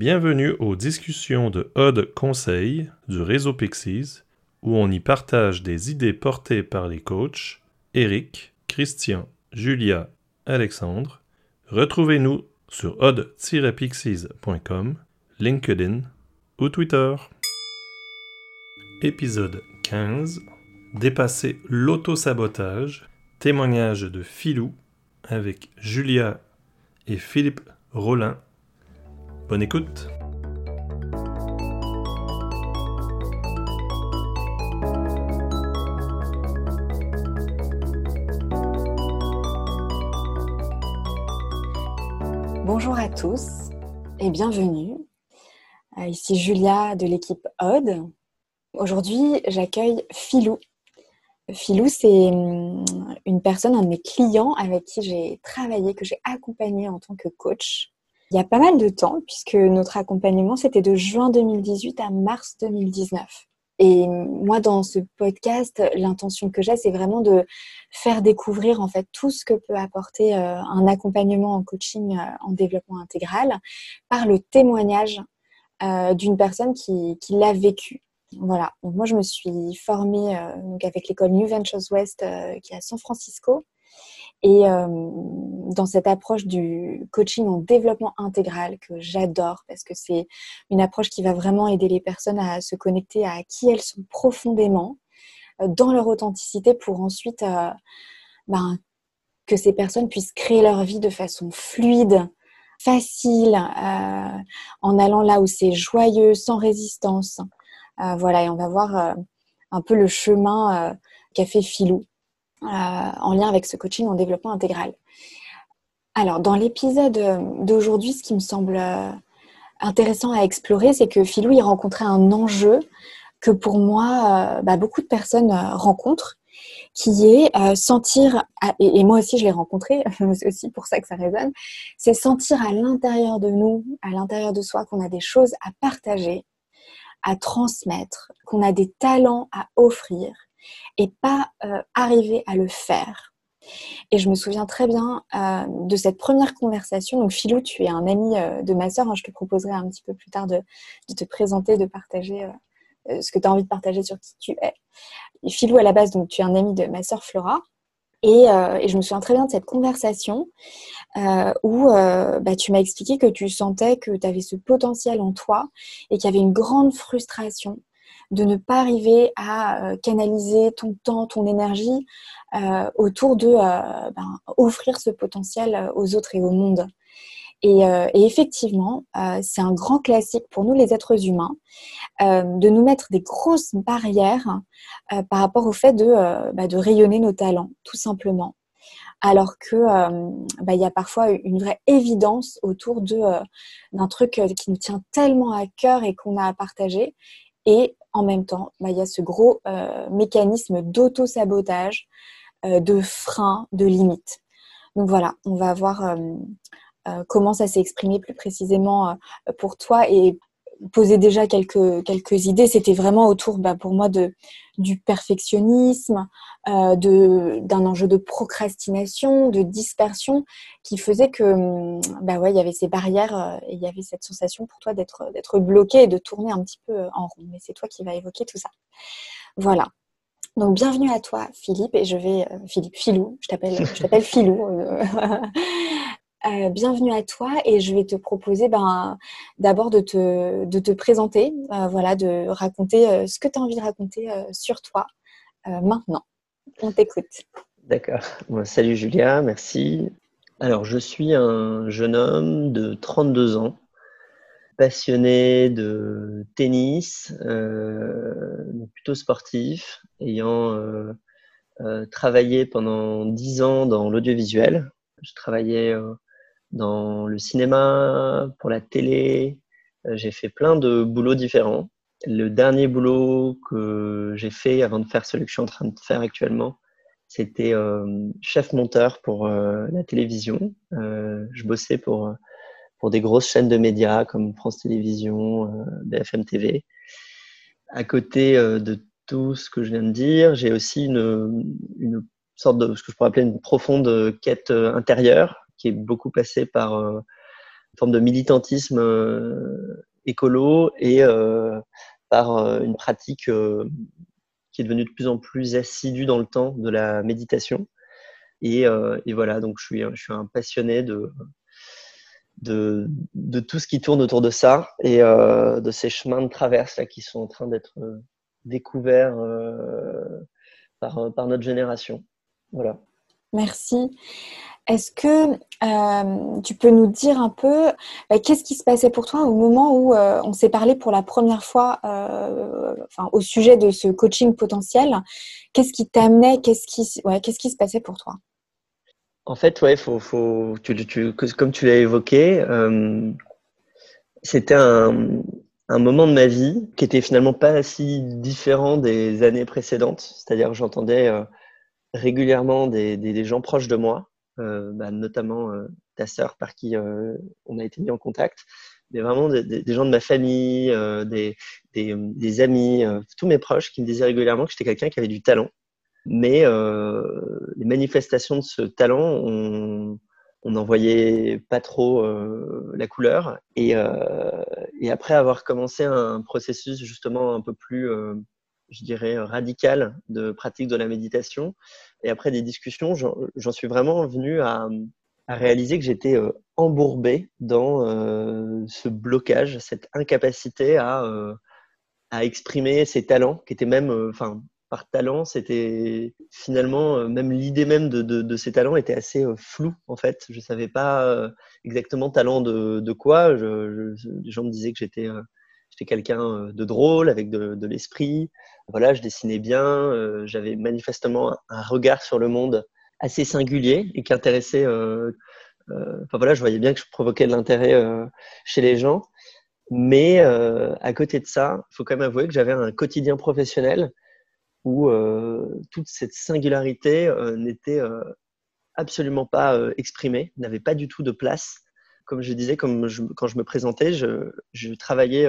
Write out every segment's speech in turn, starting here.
Bienvenue aux discussions de Odd Conseil du réseau Pixies, où on y partage des idées portées par les coachs Eric, Christian, Julia, Alexandre. Retrouvez-nous sur odd-pixies.com, LinkedIn ou Twitter. Épisode 15 Dépasser l'auto-sabotage. Témoignage de Philou avec Julia et Philippe Rollin. Bonne écoute. Bonjour à tous et bienvenue. Euh, ici Julia de l'équipe Odd. Aujourd'hui, j'accueille Philou. Philou, c'est hum, une personne, un de mes clients avec qui j'ai travaillé, que j'ai accompagné en tant que coach. Il y a pas mal de temps, puisque notre accompagnement, c'était de juin 2018 à mars 2019. Et moi, dans ce podcast, l'intention que j'ai, c'est vraiment de faire découvrir en fait tout ce que peut apporter euh, un accompagnement en coaching euh, en développement intégral par le témoignage euh, d'une personne qui, l'a vécu. Voilà. Donc moi, je me suis formée donc avec l'école New Ventures West qui est à San Francisco. Et dans cette approche du coaching en développement intégral que j'adore parce que c'est une approche qui va vraiment aider les personnes à se connecter à qui elles sont profondément dans leur authenticité pour ensuite ben, que ces personnes puissent créer leur vie de façon fluide, facile, en allant là où c'est joyeux, sans résistance. voilà, et on va voir un peu le chemin qu'a fait Philou euh, en lien avec ce coaching en développement intégral. Alors, dans l'épisode d'aujourd'hui, ce qui me semble euh, intéressant à explorer, c'est que Philou, il rencontrait un enjeu que pour moi, euh, bah, beaucoup de personnes rencontrent, qui est sentir, et, moi aussi je l'ai rencontré, c'est aussi pour ça que ça résonne, c'est sentir à l'intérieur de nous, à l'intérieur de soi, qu'on a des choses à partager, à transmettre, qu'on a des talents à offrir, et pas euh, arriver à le faire. Et je me souviens très bien euh, de cette première conversation. Donc, Philou, tu es un ami euh, de ma sœur. Hein. je te proposerai un petit peu plus tard de, te présenter, de partager ce que tu as envie de partager sur qui tu es. Philou, à la base, donc, tu es un ami de ma sœur Flora. Et, je me souviens très bien de cette conversation où bah, tu m'as expliqué que tu sentais que tu avais ce potentiel en toi et qu'il y avait une grande frustration de ne pas arriver à euh, canaliser ton temps, ton énergie euh, autour de euh, ben, offrir ce potentiel aux autres et au monde. Et, effectivement, c'est un grand classique pour nous les êtres humains de nous mettre des grosses barrières par rapport au fait de, bah, de rayonner nos talents, tout simplement alors que bah, il y a parfois une vraie évidence autour de d'un truc qui nous tient tellement à cœur et qu'on a à partager et en même temps, bah, il y a ce gros euh, mécanisme d'auto-sabotage, euh, de frein, de limite. Donc voilà, on va voir euh, comment ça s'est exprimé plus précisément pour toi et poser déjà quelques, quelques idées. C'était vraiment autour bah, pour moi de, du perfectionnisme, euh, d'un enjeu de procrastination, de dispersion, qui faisait que hum, bah ouais, il y avait ces barrières euh, et il y avait cette sensation pour toi d'être bloqué et de tourner un petit peu euh, en rond. Mais c'est toi qui vas évoquer tout ça. Voilà. Donc bienvenue à toi Philippe et je vais Philippe Philou, je t'appelle je t'appelle Philou. bienvenue à toi et je vais te proposer ben, d'abord de te, de te présenter, euh, voilà, de raconter euh, ce que tu as envie de raconter sur toi maintenant. On t'écoute. D'accord. salut Julia, merci. Alors, je suis un jeune homme de 32 ans, passionné de tennis, plutôt sportif, ayant travaillé pendant 10 ans dans l'audiovisuel. Je travaillais dans le cinéma, pour la télé. Euh, j'ai fait plein de boulots différents. Le dernier boulot que j'ai fait avant de faire celui que je suis en train de faire actuellement, c'était euh, chef monteur pour euh, la télévision. je bossais pour, pour des grosses chaînes de médias comme France Télévisions, BFM TV. À côté de tout ce que je viens de dire, j'ai aussi une, une sorte de ce que je pourrais appeler une profonde quête intérieure qui est beaucoup passé par euh, forme de militantisme écolo et par une pratique qui est devenue de plus en plus assidue dans le temps de la méditation. Et, voilà, donc je suis, je suis un passionné de, de, tout ce qui tourne autour de ça et euh, de ces chemins de traverse là, qui sont en train d'être euh, découverts euh, par, par, notre génération. Voilà. Merci. Est-ce que euh, tu peux nous dire un peu bah, qu'est-ce qui se passait pour toi au moment où euh, on s'est parlé pour la première fois enfin, au sujet de ce coaching potentiel? Qu'est-ce qui t'amenait? Qu'est-ce qui, ouais, qu'est-ce qui se passait pour toi? En fait, ouais, faut, faut, comme tu l'as évoqué, euh, c'était un, moment de ma vie qui était finalement pas si différent des années précédentes. C'est-à-dire j'entendais euh, régulièrement des, gens proches de moi, euh, bah, notamment ta sœur par qui on a été mis en contact, mais vraiment des, gens de ma famille, des, des, amis, tous mes proches qui me disaient régulièrement que j'étais quelqu'un qui avait du talent mais euh, les manifestations de ce talent, on n'en voyait pas trop euh, la couleur. Et, euh, et, après avoir commencé un processus justement un peu plus, euh, je dirais, radical de pratique de la méditation, et après des discussions, j'en suis vraiment venu à, réaliser que j'étais euh, embourbé dans euh, ce blocage, cette incapacité à, à exprimer ses talents, qui étaient même, enfin, par talent, c'était finalement euh, même l'idée même de, de, ces talents était assez euh, floue en fait. Je savais pas euh, exactement talent de, de quoi. Je, les gens me disaient que j'étais quelqu'un de drôle avec de, l'esprit. Voilà, je dessinais bien. J'avais manifestement un regard sur le monde assez singulier et qui intéressait. enfin voilà, je voyais bien que je provoquais de l'intérêt chez les gens. Mais à côté de ça, il faut quand même avouer que j'avais un quotidien professionnel où euh, toute cette singularité euh, n'était euh, absolument pas exprimée, n'avait pas du tout de place. Comme je disais, quand je me présentais, je, travaillais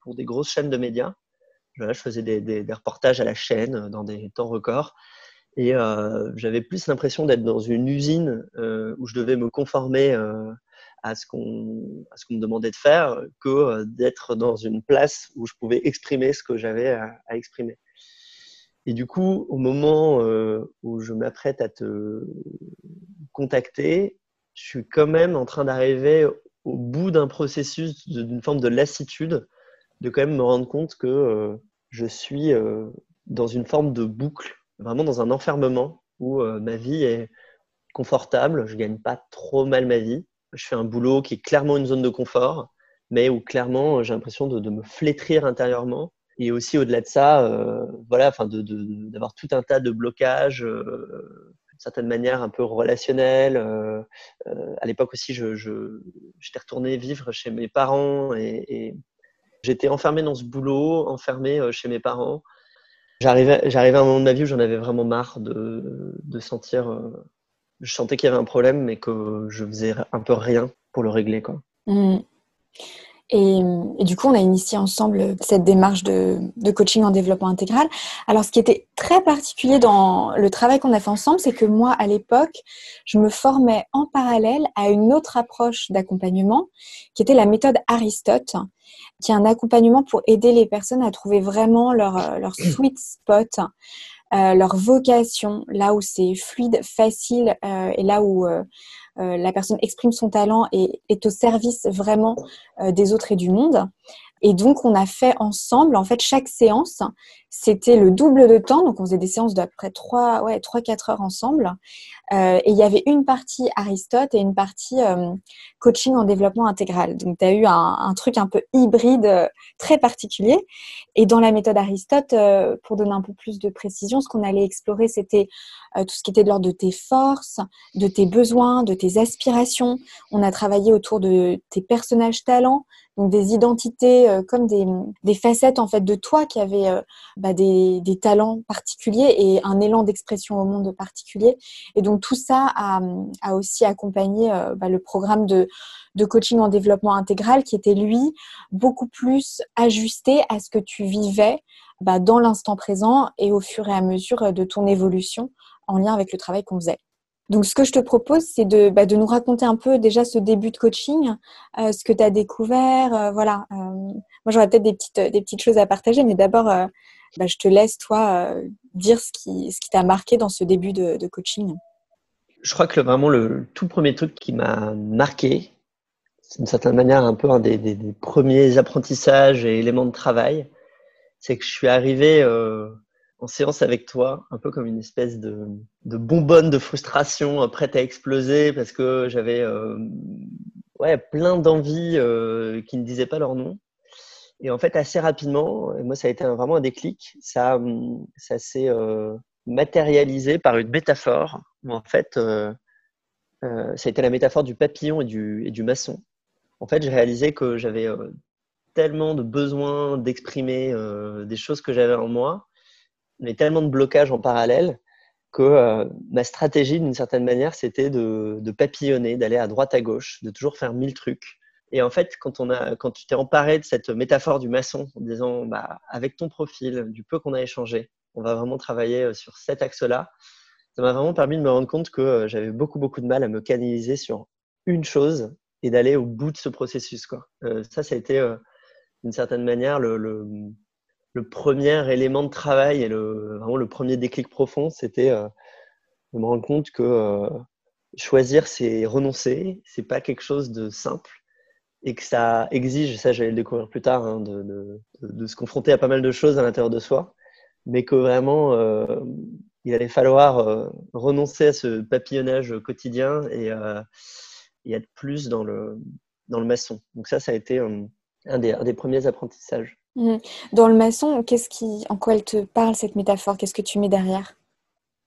pour des grosses chaînes de médias. je faisais des, reportages à la chaîne dans des temps records. Et euh, j'avais plus l'impression d'être dans une usine euh, où je devais me conformer euh, à ce qu'on me demandait de faire que d'être dans une place où je pouvais exprimer ce que j'avais à, exprimer. Et du coup, au moment euh, où je m'apprête à te contacter, je suis quand même en train d'arriver au bout d'un processus d'une forme de lassitude, de quand même me rendre compte que euh, je suis euh, dans une forme de boucle, vraiment dans un enfermement où ma vie est confortable, je gagne pas trop mal ma vie, je fais un boulot qui est clairement une zone de confort, mais où clairement j'ai l'impression de, me flétrir intérieurement. Et aussi au-delà de ça, euh, voilà, enfin, d'avoir tout un tas de blocages, euh, certaine manière un peu relationnels. Euh, euh à l'époque aussi, je, je, j'étais retourné vivre chez mes parents et, j'étais enfermé dans ce boulot, enfermé euh, chez mes parents. J'arrivais, j'arrivais à un moment de ma vie où j'en avais vraiment marre de, de sentir. Je sentais qu'il y avait un problème, mais que je faisais un peu rien pour le régler, quoi. Mmh. Et, et, du coup, on a initié ensemble cette démarche de, de, coaching en développement intégral. Alors, ce qui était très particulier dans le travail qu'on a fait ensemble, c'est que moi, à l'époque, je me formais en parallèle à une autre approche d'accompagnement, qui était la méthode Aristote, qui est un accompagnement pour aider les personnes à trouver vraiment leur, leur sweet spot, euh, leur vocation, là où c'est fluide, facile, euh, et là où euh, euh, la personne exprime son talent et est au service vraiment euh, des autres et du monde. Et donc, on a fait ensemble, en fait, chaque séance, c'était le double de temps. Donc, on faisait des séances d'après 3, ouais, 3-4 heures ensemble. Euh, et il y avait une partie Aristote et une partie euh, coaching en développement intégral. Donc, tu as eu un, truc un peu hybride euh, très particulier. Et dans la méthode Aristote, pour donner un peu plus de précision, ce qu'on allait explorer, c'était tout ce qui était de l'ordre de tes forces, de tes besoins, de tes aspirations. On a travaillé autour de tes personnages talents, donc des identités euh, comme des, facettes en fait de toi qui avaient euh, bah, des, talents particuliers et un élan d'expression au monde particulier. Et donc tout ça a, aussi accompagné euh, bah, le programme de, coaching en développement intégral qui était lui beaucoup plus ajusté à ce que tu vivais bah, dans l'instant présent et au fur et à mesure de ton évolution en lien avec le travail qu'on faisait. Donc, ce que je te propose, c'est de, bah, de, nous raconter un peu déjà ce début de coaching, euh, ce que tu as découvert. Euh, voilà. Euh, moi, j'aurais peut-être des petites, des petites choses à partager, mais d'abord, bah, je te laisse, toi, dire ce qui, ce qui t'a marqué dans ce début de, coaching. Je crois que vraiment le tout premier truc qui m'a marqué, c'est d'une certaine manière un peu un des, des, des, premiers apprentissages et éléments de travail, c'est que je suis arrivé en séance avec toi, un peu comme une espèce de, de bonbonne de frustration euh, prête à exploser parce que j'avais euh, ouais, plein d'envies euh, qui ne disaient pas leur nom. Et en fait, assez rapidement, moi, ça a été vraiment un déclic. Ça, ça s'est matérialisé par une métaphore. En fait, ça a été la métaphore du papillon et du, et du maçon. En fait, j'ai réalisé que j'avais tellement de besoin d'exprimer des choses que j'avais en moi mais tellement de blocages en parallèle que euh, ma stratégie, d'une certaine manière, c'était de, papillonner, d'aller à droite à gauche, de toujours faire mille trucs. Et en fait, quand, on a, quand tu t'es emparé de cette métaphore du maçon, en disant, bah, avec ton profil, du peu qu'on a échangé, on va vraiment travailler euh, sur cet axe-là, ça m'a vraiment permis de me rendre compte que euh, j'avais beaucoup, beaucoup de mal à me canaliser sur une chose et d'aller au bout de ce processus. Ça, ça a été, d'une certaine manière, le le premier élément de travail et le, vraiment le premier déclic profond, c'était euh, de me rendre compte que euh, choisir, c'est renoncer, c'est pas quelque chose de simple et que ça exige, ça j'allais le découvrir plus tard, hein, de, se confronter à pas mal de choses à l'intérieur de soi, mais que vraiment euh, il allait falloir renoncer à ce papillonnage quotidien et, être plus dans le, dans le maçon. Donc ça, ça a été un des, un des premiers apprentissages. Mmh. Dans le maçon, qu'est-ce qui, en quoi elle te parle cette métaphore? Qu'est-ce que tu mets derrière?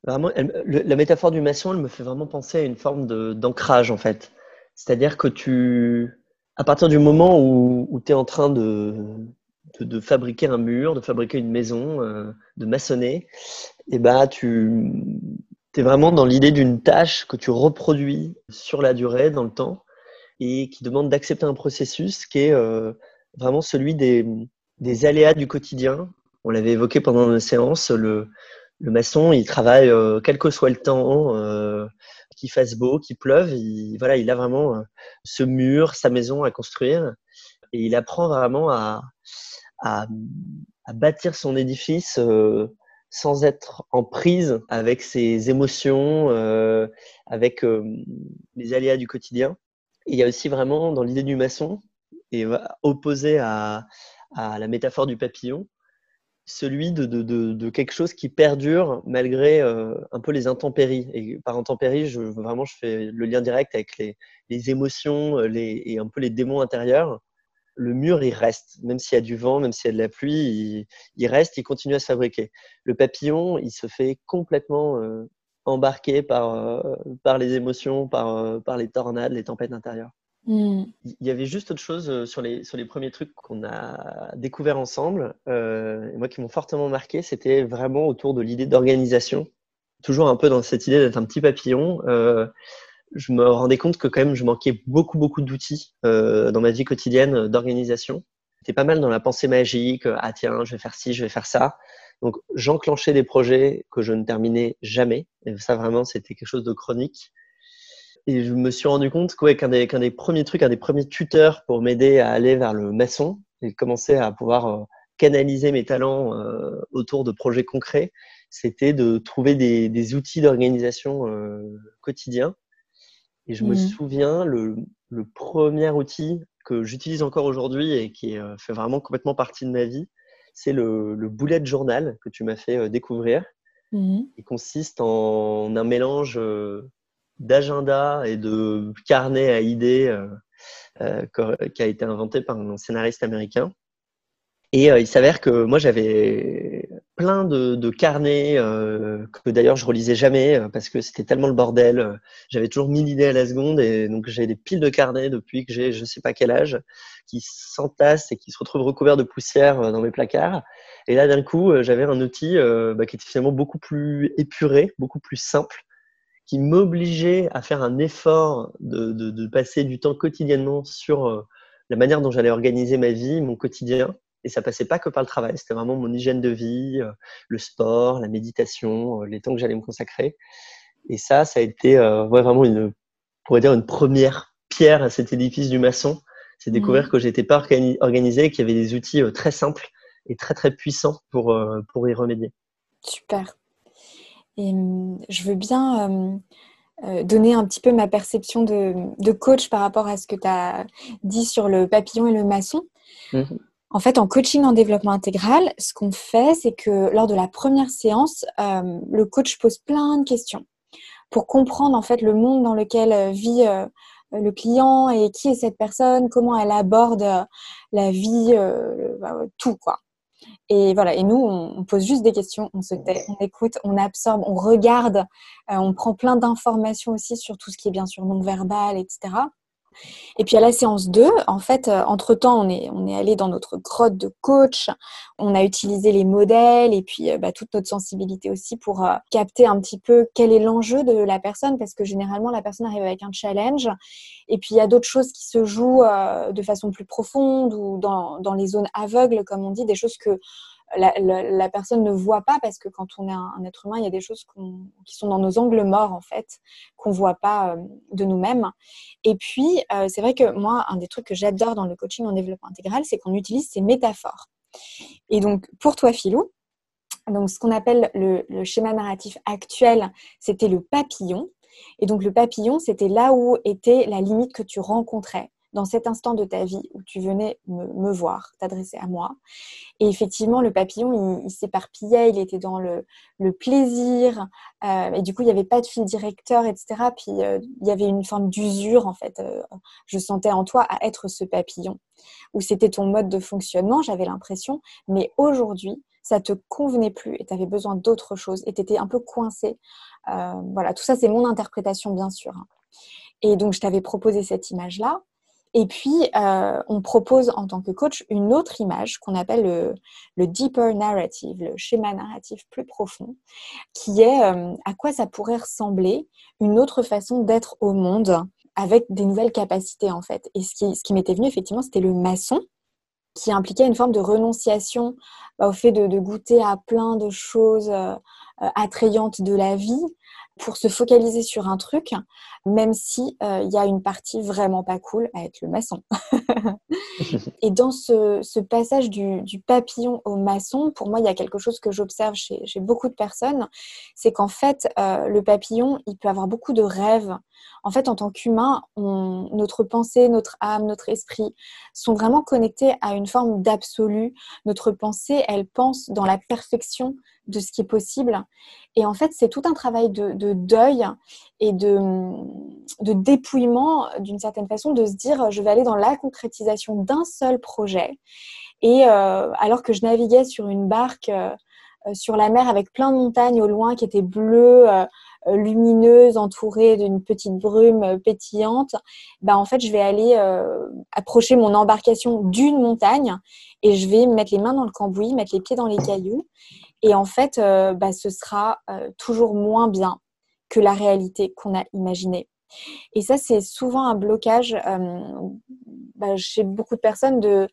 Vraiment, le, la métaphore du maçon, elle me fait vraiment penser à une forme d'ancrage en fait. C'est-à-dire que tu, à partir du moment où, tu es en train de, de, fabriquer un mur, de fabriquer une maison, euh, de maçonner, et eh ben tu es vraiment dans l'idée d'une tâche que tu reproduis sur la durée, dans le temps, et qui demande d'accepter un processus qui est euh, vraiment celui des, des aléas du quotidien. On l'avait évoqué pendant nos séances. Le, maçon, il travaille euh, quel que soit le temps, euh, qu'il fasse beau, qu'il pleuve. Il, voilà, il a vraiment euh, ce mur, sa maison à construire. Et il apprend vraiment à, bâtir son édifice euh, sans être en prise avec ses émotions, avec les aléas du quotidien. Il y a aussi vraiment dans l'idée du maçon, opposé à, à la métaphore du papillon, celui de, de, de, de quelque chose qui perdure malgré euh, un peu les intempéries. Et par intempéries, je, vraiment, je fais le lien direct avec les, les émotions les, et un peu les démons intérieurs. Le mur, il reste, même s'il y a du vent, même s'il y a de la pluie, il, il, reste, il continue à se fabriquer. Le papillon, il se fait complètement euh, embarquer par, euh, par les émotions, par, euh, par les tornades, les tempêtes intérieures. Mmh. Il y avait juste autre chose euh, sur les, sur les premiers trucs qu'on a découvert ensemble, euh, et moi qui m'ont fortement marqué, c'était vraiment autour de l'idée d'organisation. Toujours un peu dans cette idée d'être un petit papillon. Euh, je me rendais compte que quand même je manquais beaucoup beaucoup d'outils dans ma vie quotidienne d'organisation. J'étais pas mal dans la pensée magique, ah tiens, je vais faire ci, je vais faire ça. Donc j'enclenchais des projets que je ne terminais jamais. Et ça vraiment, c'était quelque chose de chronique. Et je me suis rendu compte qu'un ouais, des, qu des, premiers trucs, un des premiers tuteurs pour m'aider à aller vers le maçon et commencer à pouvoir euh, canaliser mes talents euh, autour de projets concrets, c'était de trouver des, des outils d'organisation euh, quotidiens. Et je mmh. me souviens, le, le, premier outil que j'utilise encore aujourd'hui et qui euh, fait vraiment complètement partie de ma vie, c'est le, le bullet journal que tu m'as fait découvrir. Mmh. Il consiste en un mélange d'agenda et de carnet à idées euh, euh, qui a été inventé par un scénariste américain. Et euh, il s'avère que moi j'avais plein de, de carnets euh, que d'ailleurs je relisais jamais parce que c'était tellement le bordel. J'avais toujours mille idées à la seconde et donc j'ai des piles de carnets depuis que j'ai je sais pas quel âge qui s'entassent et qui se retrouvent recouverts de poussière dans mes placards. Et là d'un coup j'avais un outil euh, bah, qui était finalement beaucoup plus épuré, beaucoup plus simple qui m'obligeait à faire un effort de, de, de, passer du temps quotidiennement sur euh, la manière dont j'allais organiser ma vie, mon quotidien. Et ça passait pas que par le travail, c'était vraiment mon hygiène de vie, euh, le sport, la méditation, euh, les temps que j'allais me consacrer. Et ça, ça a été vraiment une, pourrait dire une première pierre à cet édifice du maçon. C'est découvrir mmh. que j'étais pas organisé, qu'il y avait des outils très simples et très très puissants pour, pour y remédier. Super. Et hum, je veux bien hum, euh, donner un petit peu ma perception de, coach par rapport à ce que tu as dit sur le papillon et le maçon. Mhm. En fait, en coaching en développement intégral, ce qu'on fait, c'est que lors de la première séance, euh, le coach pose plein de questions pour comprendre en fait le monde dans lequel euh, vit le client et qui est cette personne, comment elle aborde la vie, bah, tout quoi. Et voilà, et nous, on, pose juste des questions, on se tait, on écoute, on absorbe, on regarde, euh, on prend plein d'informations aussi sur tout ce qui est bien sûr non verbal, etc. Et puis à la séance 2, en fait, euh, entre-temps, on est, on est allé dans notre grotte de coach, on a utilisé les modèles et puis euh, bah, toute notre sensibilité aussi pour euh, capter un petit peu quel est l'enjeu de la personne, parce que généralement, la personne arrive avec un challenge. Et puis il y a d'autres choses qui se jouent de façon plus profonde ou dans, dans les zones aveugles, comme on dit, des choses que la, personne ne voit pas parce que quand on est un, être humain, il y a des choses qui sont dans nos angles morts en fait, qu'on voit pas euh, de nous-mêmes. Et puis, euh, c'est vrai que moi, un des trucs que j'adore dans le coaching en développement intégral, c'est qu'on utilise ces métaphores. Et donc, pour toi, Philou, donc ce qu'on appelle le, le schéma narratif actuel, c'était le papillon. Et donc, le papillon, c'était là où était la limite que tu rencontrais dans cet instant de ta vie où tu venais me, voir, t'adresser à moi. Et effectivement, le papillon, il, s'éparpillait, il était dans le, plaisir, euh, et du coup, il n'y avait pas de fil directeur, etc. Puis, euh, il y avait une forme d'usure, en fait. Euh, je sentais en toi à être ce papillon, où c'était ton mode de fonctionnement, j'avais l'impression. Mais aujourd'hui, ça te convenait plus et tu avais besoin d'autre chose et tu étais un peu coincé. voilà, tout ça, c'est mon interprétation, bien sûr. Et donc, je t'avais proposé cette image-là. Et puis, euh, on propose en tant que coach une autre image qu'on appelle le, deeper narrative, le schéma narratif plus profond, qui est euh, à quoi ça pourrait ressembler une autre façon d'être au monde avec des nouvelles capacités en fait. Et ce qui, m'était venu effectivement, c'était le maçon qui impliquait une forme de renonciation bah, au fait de, goûter à plein de choses euh, attrayantes de la vie, pour se focaliser sur un truc, même si euh, il y a une partie vraiment pas cool à être le maçon. et dans ce, passage du, papillon au maçon, pour moi, il y a quelque chose que j'observe chez, beaucoup de personnes, c'est qu'en fait, euh, le papillon, il peut avoir beaucoup de rêves. En fait, en tant qu'humain, notre pensée, notre âme, notre esprit sont vraiment connectés à une forme d'absolu. Notre pensée, elle pense dans la perfection de ce qui est possible. Et en fait, c'est tout un travail de, deuil et de, dépouillement, d'une certaine façon, de se dire, je vais aller dans la concrétisation d'un seul projet. Et euh, alors que je naviguais sur une barque euh, sur la mer avec plein de montagnes au loin qui étaient bleues, euh, lumineuses, entourées d'une petite brume pétillante, bah en fait, je vais aller approcher mon embarcation d'une montagne et je vais mettre les mains dans le cambouis, mettre les pieds dans les cailloux et en fait, euh, bah, ce sera euh, toujours moins bien que la réalité qu'on a imaginée. Et ça, c'est souvent un blocage euh, bah, chez beaucoup de personnes de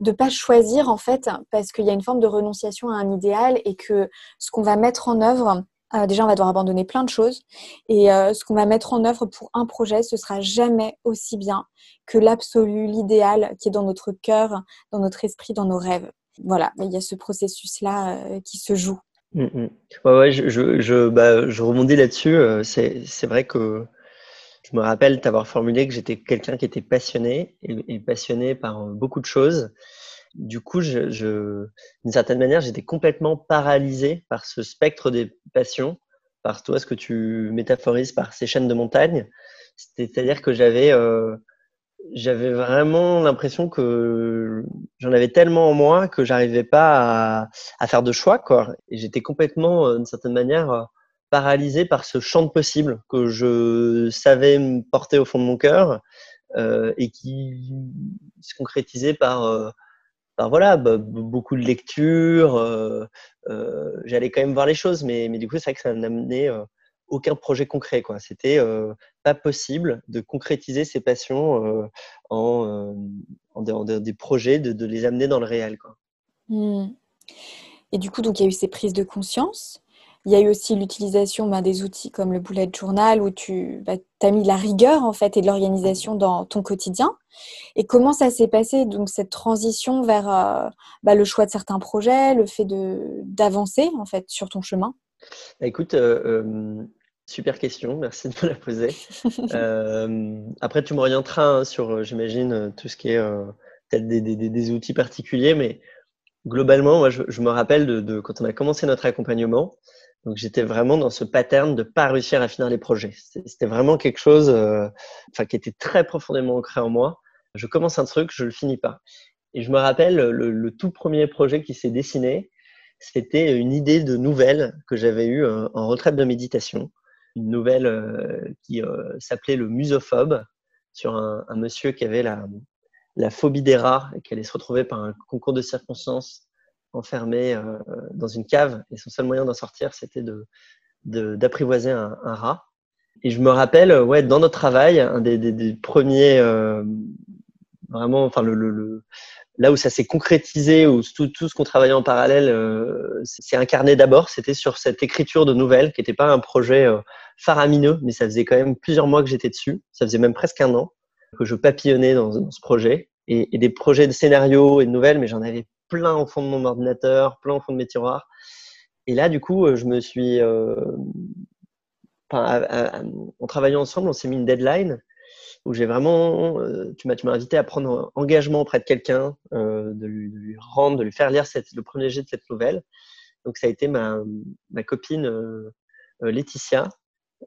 ne pas choisir en fait parce qu'il y a une forme de renonciation à un idéal et que ce qu'on va mettre en œuvre, déjà on va devoir abandonner plein de choses et ce qu'on va mettre en œuvre pour un projet, ce sera jamais aussi bien que l'absolu, l'idéal qui est dans notre cœur, dans notre esprit, dans nos rêves voilà, il y a ce processus-là euh, qui se joue. Mm, mm. Ouais, ouais, je, je, bah, rebondis là-dessus. Euh, c'est vrai que je me rappelle t'avoir formulé que j'étais quelqu'un qui était passionné et, passionné par euh, beaucoup de choses. Du coup, d'une certaine manière, j'étais complètement paralysé par ce spectre des passions, par toi, ce que tu métaphorises par ces chaînes de montagne. C'est-à-dire que j'avais j'avais vraiment l'impression que j'en avais tellement en moi que j'arrivais pas à, faire de choix, quoi. Et j'étais complètement, euh, d'une certaine manière, euh, paralysé par ce champ de possibles que je savais me porter au fond de mon cœur euh, et qui se concrétisait par, par voilà, beaucoup de lectures. J'allais quand même voir les choses, mais, mais du coup, c'est vrai que ça m'a amené aucun projet concret. Quoi. C'était euh, pas possible de concrétiser ses passions euh, en, euh, des projets, de, les amener dans le réel. Quoi. Mmh. Et du coup, donc il y a eu ces prises de conscience. Il y a eu aussi l'utilisation ben, des outils comme le bullet journal où tu bah, as mis de la rigueur en fait et de l'organisation dans ton quotidien. Et comment ça s'est passé donc cette transition vers euh, bah, le choix de certains projets, le fait d'avancer en fait sur ton chemin? Bah, Écoute, euh, super question, merci de me la poser. après, tu m'orienteras hein, sur, j'imagine, tout ce qui est peut-être des, des, des, outils particuliers, mais globalement, moi, je, me rappelle de, de, quand on a commencé notre accompagnement. Donc j'étais vraiment dans ce pattern de pas réussir à finir les projets. C'était vraiment quelque chose, euh, enfin qui était très profondément ancré en moi. Je commence un truc, je le finis pas. Et je me rappelle le, tout premier projet qui s'est dessiné, c'était une idée de nouvelle que j'avais eue euh, en retraite de méditation, une nouvelle euh, qui s'appelait le musophobe sur un, monsieur qui avait la, la phobie des rats et qui allait se retrouver par un concours de circonstances enfermé euh, dans une cave et son seul moyen d'en sortir, c'était de, d'apprivoiser un, rat. Et je me rappelle, ouais, dans notre travail, un des, premiers, euh, vraiment, enfin, le, là où ça s'est concrétisé, où tout, tout ce qu'on travaillait en parallèle euh, s'est incarné d'abord, c'était sur cette écriture de nouvelles, qui n'était pas un projet euh, faramineux, mais ça faisait quand même plusieurs mois que j'étais dessus. Ça faisait même presque un an que je papillonnais dans, dans ce projet. Et, et, des projets de scénarios et de nouvelles, mais j'en avais plein au fond de mon ordinateur, plein au fond de mes tiroirs. Et là, du coup, euh, je me suis. Euh, en travaillant ensemble, on s'est mis une deadline où j'ai vraiment. Euh, tu m'as invité à prendre engagement auprès de quelqu'un, de, lui, rendre, de lui faire lire le premier jet de cette nouvelle. Donc, ça a été ma, copine Laetitia.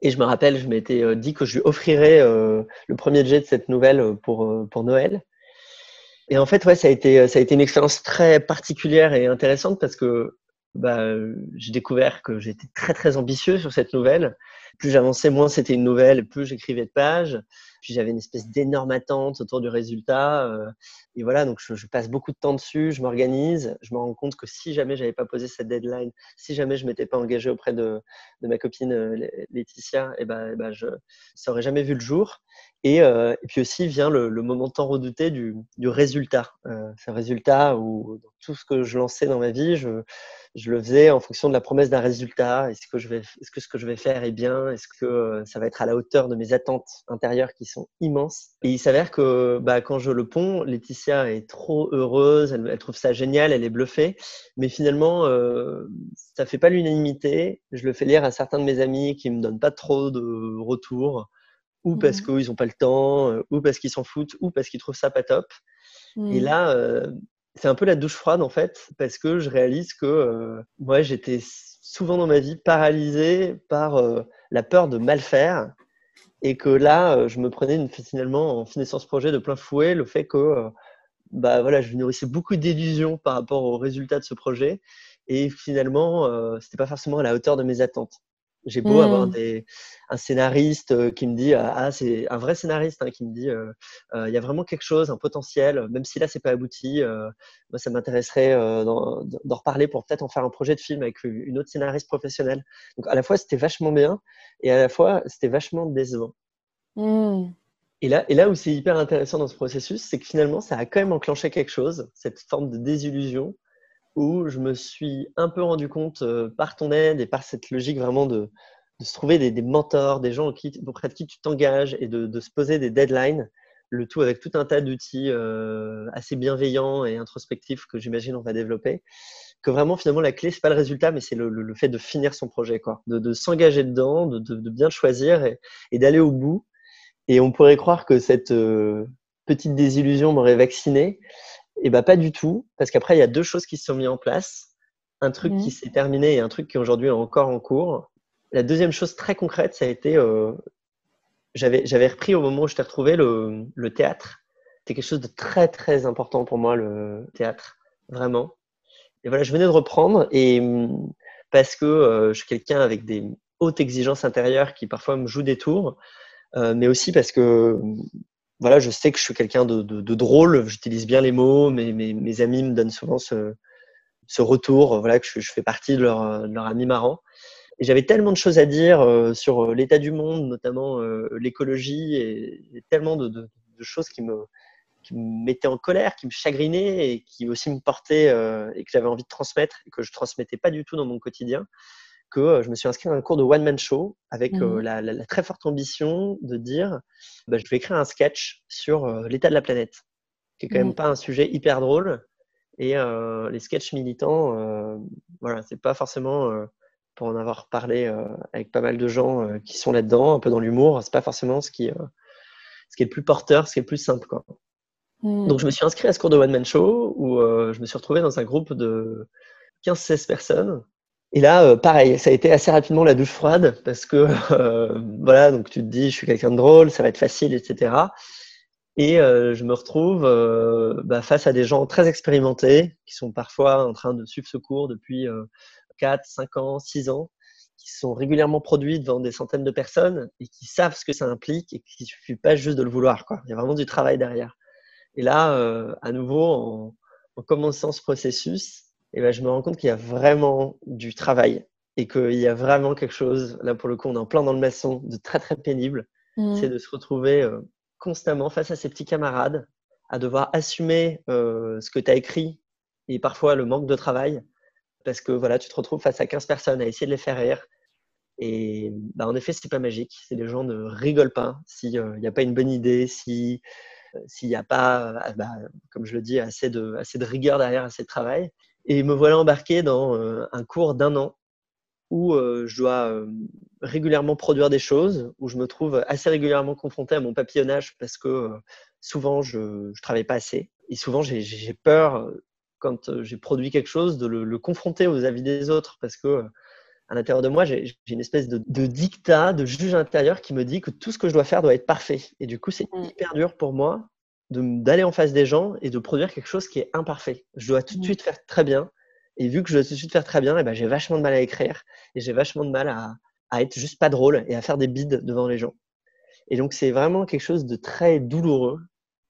Et je me rappelle, je m'étais dit que je lui offrirais le premier jet de cette nouvelle pour, Noël. Et en fait, ouais, ça a été, ça a été une expérience très particulière et intéressante parce que bah, j'ai découvert que j'étais très très ambitieux sur cette nouvelle. Plus j'avançais, moins c'était une nouvelle, plus j'écrivais de pages. Puis j'avais une espèce d'énorme attente autour du résultat. Euh, et voilà, donc je, passe beaucoup de temps dessus, je m'organise. Je me rends compte que si jamais j'avais pas posé cette deadline, si jamais je m'étais pas engagé auprès de, de ma copine euh, Laetitia, et eh ben, eh ben je, ça aurait jamais vu le jour. Et, euh, et puis aussi vient le, le, moment tant redouté du, du résultat. C'est un résultat où tout ce que je lançais dans ma vie, je, je le faisais en fonction de la promesse d'un résultat. Est-ce que, je vais, est-ce que ce que je vais faire est bien Est-ce que ça va être à la hauteur de mes attentes intérieures qui sont immenses Et il s'avère que bah, quand je le ponds, Laetitia est trop heureuse, elle, trouve ça génial, elle est bluffée. Mais finalement, euh, ça fait pas l'unanimité. Je le fais lire à certains de mes amis qui me donnent pas trop de retours, ou parce mmh. qu'ils n'ont pas le temps, euh, ou parce qu'ils s'en foutent, ou parce qu'ils trouvent ça pas top. Et mmh. là, euh, c'est un peu la douche froide en fait, parce que je réalise que euh, moi j'étais souvent dans ma vie paralysé par euh, la peur de mal faire et que là euh, je me prenais finalement en finissant ce projet de plein fouet le fait que bah voilà je nourrissais beaucoup d'illusions par rapport aux résultats de ce projet et finalement c'était pas forcément à la hauteur de mes attentes. J'ai beau avoir mmh. des, un scénariste euh, qui me dit ah, ah c'est un vrai scénariste hein, qui me dit euh, euh, il y a vraiment quelque chose, un potentiel, même si là c'est pas abouti. moi, ça m'intéresserait d'en reparler pour peut-être en faire un projet de film avec une autre scénariste professionnelle. Donc à la fois c'était vachement bien et à la fois c'était vachement décevant. Mmh. Et là, et là où c'est hyper intéressant dans ce processus, c'est que finalement ça a quand même enclenché quelque chose, cette forme de désillusion où je me suis un peu rendu compte euh, par ton aide et par cette logique vraiment de, se trouver des, mentors, des gens auprès de qui tu t'engages et de, se poser des deadlines, le tout avec tout un tas d'outils euh, assez bienveillants et introspectifs que j'imagine on va développer. Que vraiment, finalement, la clé, c'est pas le résultat, mais c'est le, le, fait de finir son projet, quoi. De, s'engager dedans, de, bien choisir et, et d'aller au bout. Et on pourrait croire que cette euh, petite désillusion m'aurait vacciné. Et bah pas du tout, parce qu'après il y a deux choses qui se sont mises en place, un truc qui mmh. s'est terminé et un truc qui aujourd'hui est encore en cours. La deuxième chose très concrète, ça a été, euh, j'avais repris au moment où je t'ai retrouvé le, le théâtre. C'était quelque chose de très très important pour moi le théâtre, vraiment. Et voilà, je venais de reprendre et mmh, parce que euh, je suis quelqu'un avec des hautes exigences intérieures qui parfois me jouent des tours, euh, mais aussi parce que voilà, je sais que je suis quelqu'un de, de, drôle, j'utilise bien les mots, mes, mes, amis me donnent souvent ce, ce retour, voilà, que je, fais partie de leur, ami marrant. Et j'avais tellement de choses à dire euh, sur euh, l'état du monde, notamment euh, l'écologie, et, et, tellement de, de, choses qui me, qui me mettaient en colère, qui me chagrinaient et qui aussi me portaient et que j'avais envie de transmettre et que je transmettais pas du tout dans mon quotidien, que je me suis inscrit à un cours de one-man show avec Mhm. la, la- la très forte ambition de dire bah, je vais écrire un sketch sur l'état de la planète, qui est quand même Mhm. pas un sujet hyper drôle. Et les sketchs militants, voilà, c'est pas forcément, pour en avoir parlé avec pas mal de gens qui sont là-dedans, un peu dans l'humour, c'est pas forcément ce qui, ce qui est le plus porteur, ce qui est le plus simple. Quoi. Mhm. Donc je me suis inscrit à ce cours de One Man Show où euh, je me suis retrouvé dans un groupe de 15-16 personnes. Et là, euh, pareil, ça a été assez rapidement la douche froide parce que euh, voilà, donc tu te dis, je suis quelqu'un de drôle, ça va être facile, etc. Et euh, je me retrouve bah, face à des gens très expérimentés qui sont parfois en train de suivre ce cours depuis euh, 4, 5 ans, 6 ans, qui sont régulièrement produits devant des centaines de personnes et qui savent ce que ça implique et qu'il ne suffit pas juste de le vouloir. Il y a vraiment du travail derrière. Et là, à nouveau, en commençant ce processus, eh ben, je me rends compte qu'il y a vraiment du travail et qu'il y a vraiment quelque chose, là pour le coup, on est en plein dans le maçon, de très très pénible. Mhm. C'est de se retrouver euh, constamment face à ses petits camarades, à devoir assumer euh, ce que tu as écrit et parfois le manque de travail parce que voilà, tu te retrouves face à 15 personnes à essayer de les faire rire. Et bah, en effet, c'est pas magique. C'est les gens ne rigolent pas s'il n'y a pas une bonne idée, si euh, s'il n'y a pas, euh, bah, comme je le dis, assez de, assez de rigueur derrière, assez de travail. Et me voilà embarqué dans euh, un cours d'un an où euh, je dois euh, régulièrement produire des choses, où je me trouve assez régulièrement confronté à mon papillonnage parce que souvent je ne travaille pas assez. Et souvent j'ai- peur, quand j'ai produit quelque chose, de le, le confronter aux avis des autres parce que à l'intérieur de moi, j'ai une espèce de, de dictat, de juge intérieur qui me dit que tout ce que je dois faire doit être parfait. Et du coup, c'est Mm. hyper dur pour moi d'aller en face des gens et de produire quelque chose qui est imparfait. Je dois tout de Mm. suite faire très bien. Et vu que je dois tout de suite faire très bien, eh ben, j'ai vachement de mal à écrire et j'ai vachement de mal à, à être juste pas drôle et à faire des bides devant les gens. Et donc, c'est vraiment quelque chose de très douloureux.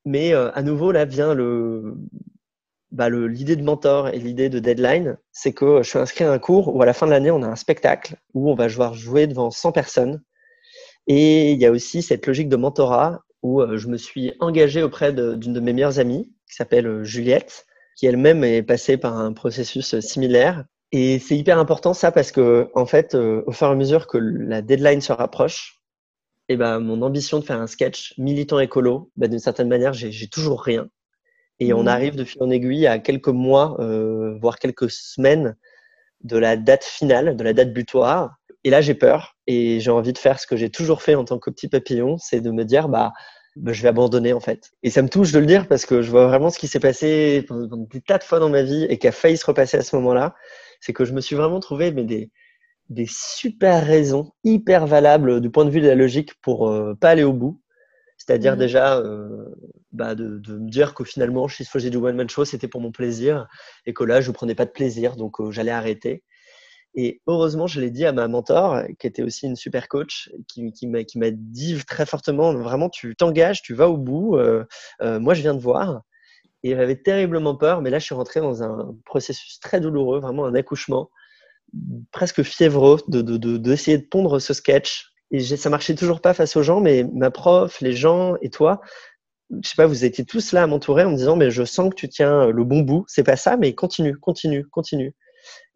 Mais euh, à nouveau, là vient le, bah, le- l'idée de mentor et l'idée de deadline, c'est que je suis inscrit à un cours où à la fin de l'année, on a un spectacle où on va jouer devant 100 personnes. Et il y a aussi cette logique de mentorat où euh, je me suis engagé auprès d'une de, mes meilleures amies qui s'appelle euh, Juliette, qui elle-même est passée par un processus euh, similaire. Et c'est hyper important ça parce que en fait, euh, au fur et à mesure que la deadline se rapproche, et ben mon ambition de faire un sketch militant écolo, ben, d'une certaine manière, j'ai toujours rien. Et on Mhm. arrive de fil en aiguille à quelques mois, euh, voire quelques semaines de la date finale, de la date butoir. Et là, j'ai peur et j'ai envie de faire ce que j'ai toujours fait en tant que petit papillon, c'est de me dire, bah, bah, je vais abandonner en fait. Et ça me touche de le dire parce que je vois vraiment ce qui s'est passé des tas de fois dans ma vie et qui a failli se repasser à ce moment-là. C'est que je me suis vraiment trouvé mais des, des super raisons, hyper valables du point de vue de la logique pour euh, pas aller au bout. C'est-à-dire Mhm. déjà euh, bah, de, de me dire que finalement, si je faisais du one-man show, c'était pour mon plaisir et que là, je ne prenais pas de plaisir, donc euh, j'allais arrêter. Et heureusement, je l'ai dit à ma mentor, qui était aussi une super coach, qui, qui m'a dit très fortement, vraiment, tu t'engages, tu vas au bout, euh, euh, moi je viens de voir. Et j'avais terriblement peur, mais là, je suis rentré dans un processus très douloureux, vraiment un accouchement, presque fiévreux, de, de, de, d'essayer de pondre ce sketch. Et ça marchait toujours pas face aux gens, mais ma prof, les gens et toi, je sais pas, vous étiez tous là à m'entourer en me disant, mais je sens que tu tiens le bon bout. C'est pas ça, mais continue, continue, continue.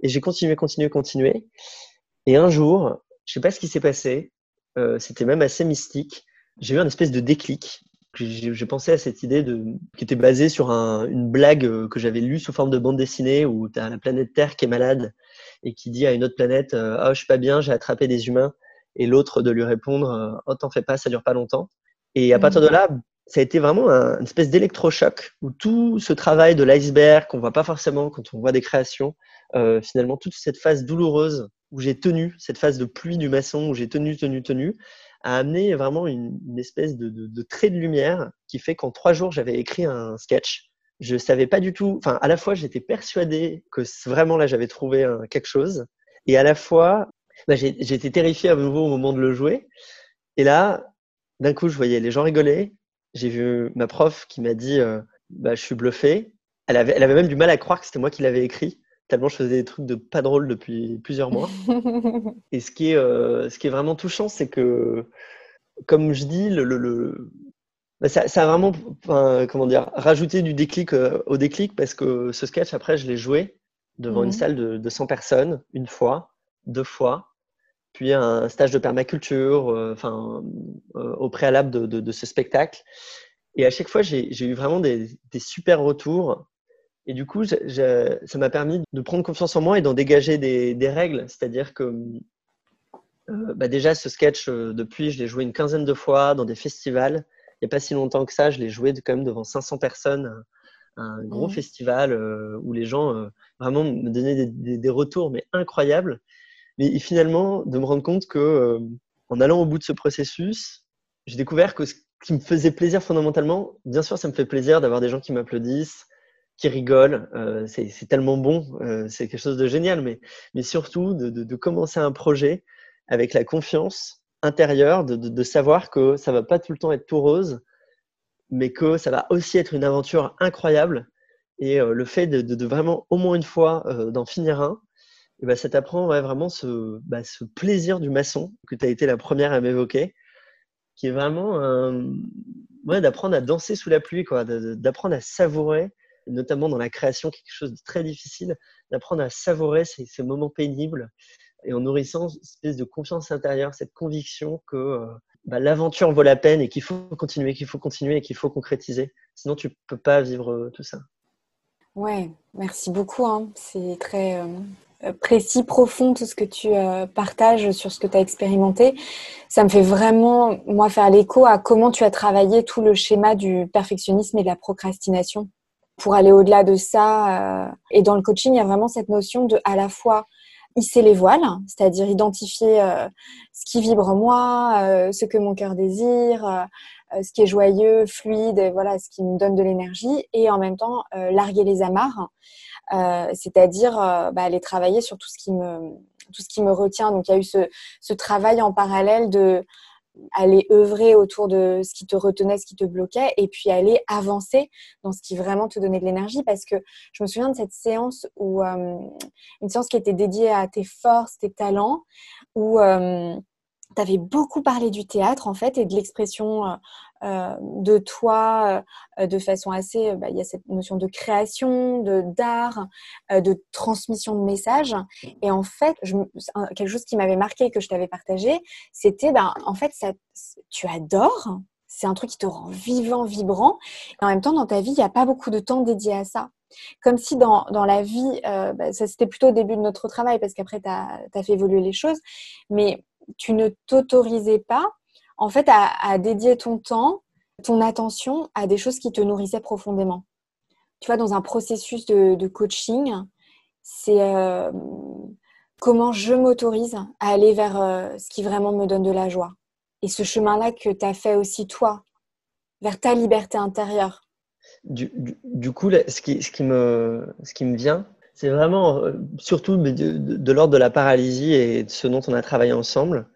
Et j'ai continué, continué, continué. Et un jour, je sais pas ce qui s'est passé. euh, C'était même assez mystique. J'ai eu un espèce de déclic. J'ai pensé à cette idée de, qui était basée sur un- une blague euh, que j'avais lue sous forme de bande dessinée où tu as la planète Terre qui est malade et qui dit à une autre planète euh, Oh, je suis pas bien, j'ai attrapé des humains. Et l'autre de lui répondre euh, Oh, t'en fais pas, ça dure pas longtemps. Et à partir de là, ça a été vraiment un- une espèce d'électrochoc où tout ce travail de l'iceberg qu'on voit pas forcément quand on voit des créations, euh, finalement toute cette phase douloureuse où j'ai tenu, cette phase de pluie du maçon où j'ai tenu, tenu, tenu, a amené vraiment une, espèce de, trait de lumière qui fait qu'en trois jours j'avais écrit un sketch. Je savais pas du tout, enfin à la fois j'étais persuadé que vraiment là j'avais trouvé quelque chose et à la fois bah, j'étais terrifié à nouveau au moment de le jouer. Et là, d'un coup, je voyais les gens rigoler. J'ai vu ma prof qui m'a dit euh, bah, Je suis bluffé. Elle avait même du mal à croire que c'était moi qui l'avais écrit, tellement je faisais des trucs de pas drôles depuis plusieurs mois. Et ce qui est, euh, ce qui est vraiment touchant, c'est que, comme je dis, le, le, le- bah, ça, ça a vraiment enfin, comment dire, rajouté du déclic euh, au déclic parce que ce sketch, après, je l'ai joué devant une Mhm. salle de, de 100 personnes une fois. deux fois, puis un stage de permaculture, enfin, au préalable de, ce spectacle. Et à chaque fois, j'ai eu vraiment des, super retours. Et du coup, ça m'a permis de prendre confiance en moi et d'en dégager des, règles. C'est-à-dire que bah déjà, ce sketch, depuis, je l'ai joué une quinzaine de fois dans des festivals. Il n'y a pas si longtemps que ça, je l'ai joué quand même devant 500 personnes un gros mmh. festival euh, où les gens euh, vraiment me donnaient des, retours mais incroyables. Mais finalement, de me rendre compte que euh, en allant au bout de ce processus, j'ai découvert que ce qui me faisait plaisir fondamentalement, bien sûr, ça me fait plaisir d'avoir des gens qui m'applaudissent, qui rigolent. c'est tellement bon, c'est quelque chose de génial. Mais, surtout, de, commencer un projet avec la confiance intérieure, de, savoir que ça va pas tout le temps être tout rose, mais que ça va aussi être une aventure incroyable. Et euh, le fait de, vraiment au moins une fois euh, d'en finir un, et ben, ça t'apprend vraiment ce, bah, ce, plaisir du maçon que tu as été la première à m'évoquer, qui est vraiment d'apprendre à danser sous la pluie, d'apprendre à savourer, notamment dans la création, quelque chose de très difficile, d'apprendre à savourer ces, moments pénibles et en nourrissant une espèce de confiance intérieure, cette conviction que euh, bah, l'aventure vaut la peine et qu'il faut continuer, qu'il faut continuer et qu'il faut concrétiser. Sinon, tu peux pas vivre euh, tout ça. Ouais, merci beaucoup. Hein. C'est très euh, précis, profond tout ce que tu partages sur ce que tu as expérimenté. Ça me fait vraiment, moi, faire l'écho à comment tu as travaillé tout le schéma du perfectionnisme et de la procrastination pour aller au-delà de ça. et dans le coaching, il y a vraiment cette notion de à la fois hisser les voiles, c'est-à-dire identifier euh, ce qui vibre en moi, euh, ce que mon cœur désire, euh, ce qui est joyeux, fluide, voilà, ce qui me donne de l'énergie, et en même temps larguer les amarres, c'est-à-dire bah, aller travailler sur tout ce qui me tout ce qui me retient. Donc il y a eu ce, ce travail en parallèle de aller œuvrer autour de ce qui te retenait, ce qui te bloquait, et puis aller avancer dans ce qui vraiment te donnait de l'énergie. Parce que je me souviens de cette séance où euh, une séance qui était dédiée à tes forces, tes talents, où euh, tu avais beaucoup parlé du théâtre en fait et de l'expression euh, de toi euh, de façon assez. Bah, il y a cette notion de création, de d'art, de transmission de messages. Et en fait, je, quelque chose qui m'avait marqué que je t'avais partagé, c'était ben, en fait ça, tu adores. C'est un truc qui te rend vivant, vibrant. Et en même temps, dans ta vie, il n'y a pas beaucoup de temps dédié à ça. Comme si dans, dans la vie, bah, ça c'était plutôt au début de notre travail, parce qu'après, tu as, as, fait évoluer les choses, mais tu ne t'autorisais pas en fait à, dédier ton temps, ton attention à des choses qui te nourrissaient profondément. Tu vois, dans un processus de, coaching, c'est euh, comment je m'autorise à aller vers euh, ce qui vraiment me donne de la joie. Et ce chemin-là que tu as fait aussi toi, vers ta liberté intérieure. Du, coup, ce, qui, me, vient, c'est vraiment euh, surtout de, l'ordre de la paralysie et de ce dont on a travaillé ensemble.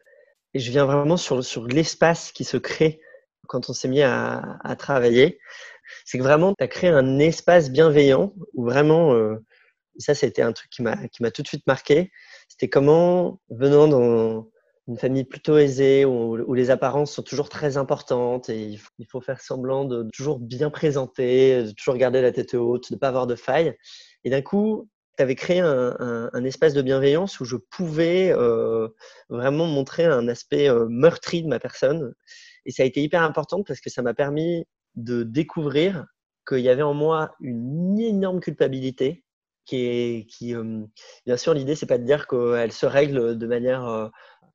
Et je viens vraiment sur, sur l'espace qui se crée quand on s'est mis à, travailler. C'est que vraiment, tu as créé un espace bienveillant où vraiment, euh, ça, c'était un truc qui m'a tout de suite marqué. C'était comment, venant dans une famille plutôt aisée, où, les apparences sont toujours très importantes et il faut, il faut faire semblant de toujours bien présenter, de toujours garder la tête haute, de ne pas avoir de failles. Et d'un coup, avais créé un, espace de bienveillance où je pouvais euh, vraiment montrer un aspect euh, meurtri de ma personne. Et ça a été hyper important parce que ça m'a permis de découvrir qu'il y avait en moi une énorme culpabilité qui est, euh, bien sûr, l'idée, c'est pas de dire qu'elle se règle de manière,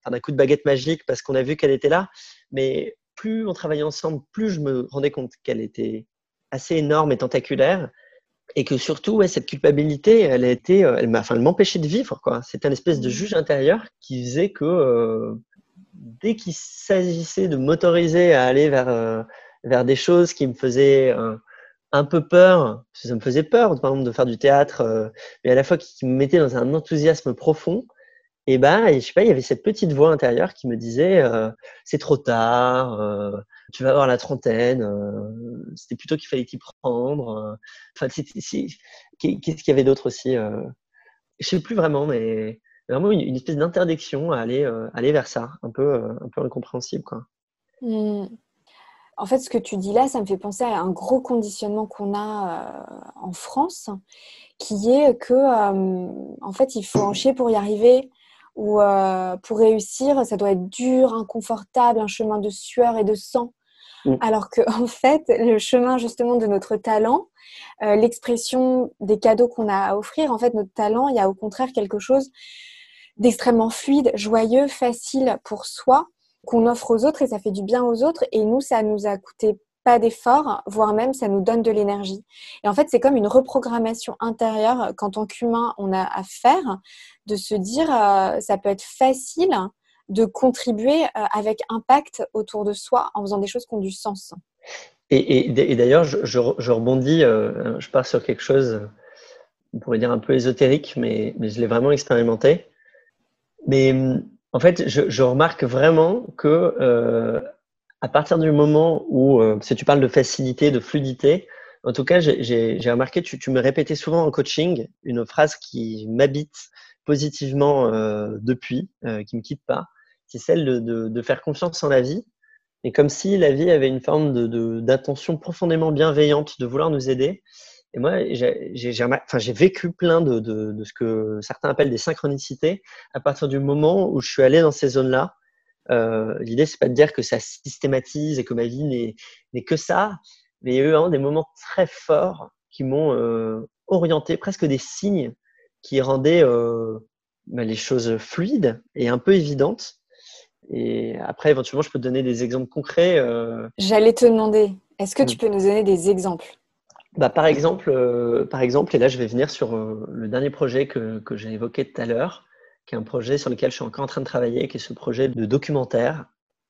d'un coup de baguette magique parce qu'on a vu qu'elle était là, mais plus on travaillait ensemble, plus je me rendais compte qu'elle était assez énorme et tentaculaire et que surtout, ouais, cette culpabilité, elle a été, euh, elle m'a, enfin, elle m'empêchait de vivre, quoi. C'était un espèce de mmh. juge intérieur qui faisait que euh, dès qu'il s'agissait de m'autoriser à aller vers euh, vers des choses qui me faisaient un peu peur, parce que ça me faisait peur, par exemple, de faire du théâtre, mais à la fois qui me mettait dans un enthousiasme profond. Et ben, je sais pas, il y avait cette petite voix intérieure qui me disait c'est trop tard, tu vas avoir la trentaine, euh, c'était plutôt qu'il fallait t'y prendre. Euh. Enfin, qu'est-ce qu'il y avait d'autre aussi euh? Je sais plus vraiment, mais vraiment une, espèce d'interdiction à aller, aller vers ça, un peu, un peu incompréhensible. Quoi. Mmh. En fait, ce que tu dis là, ça me fait penser à un gros conditionnement qu'on a en France, qui est que, en fait, il faut en chier pour y arriver, euh, pour réussir, ça doit être dur, inconfortable, un chemin de sueur et de sang. Mm. Alors que en fait, le chemin justement de notre talent, euh, l'expression des cadeaux qu'on a à offrir, en fait, notre talent, il y a au contraire quelque chose d'extrêmement fluide, joyeux, facile pour soi, qu'on offre aux autres et ça fait du bien aux autres. Et nous, ça nous a coûté pas d'effort, voire même ça nous donne de l'énergie. Et en fait, c'est comme une reprogrammation intérieure qu'en tant qu'humain, on a à faire, de se dire, euh, ça peut être facile de contribuer euh, avec impact autour de soi en faisant des choses qui ont du sens. Et, d'ailleurs, je, rebondis, euh, je pars sur quelque chose, on pourrait dire un peu ésotérique, mais, mais je l'ai vraiment expérimenté. Mais en fait, je, remarque vraiment que euh, à partir du moment où, si tu parles de facilité, de fluidité, en tout cas, j'ai remarqué, tu, tu me répétais souvent en coaching une phrase qui m'habite positivement depuis, qui me quitte pas c'est celle de, faire confiance en la vie. Et comme si la vie avait une forme d'intention profondément bienveillante de vouloir nous aider. Et moi, j'ai vécu plein de, ce que certains appellent des synchronicités à partir du moment où je suis allé dans ces zones-là. Euh, L'idée, c'est pas de dire que ça systématise et que ma vie n'est que ça, mais il y a eu vraiment des moments très forts qui m'ont euh, orienté, presque des signes qui rendaient euh, bah, les choses fluides et un peu évidentes. Et après, éventuellement, je peux te donner des exemples concrets. Euh. J'allais te demander, est-ce que tu mm. peux nous donner des exemples? Bah, par, exemple, euh, par exemple, et là, je vais venir sur euh, le dernier projet que, que j'ai évoqué tout à l'heure, qui est un projet sur lequel je suis encore en train de travailler, qui est ce projet de documentaire.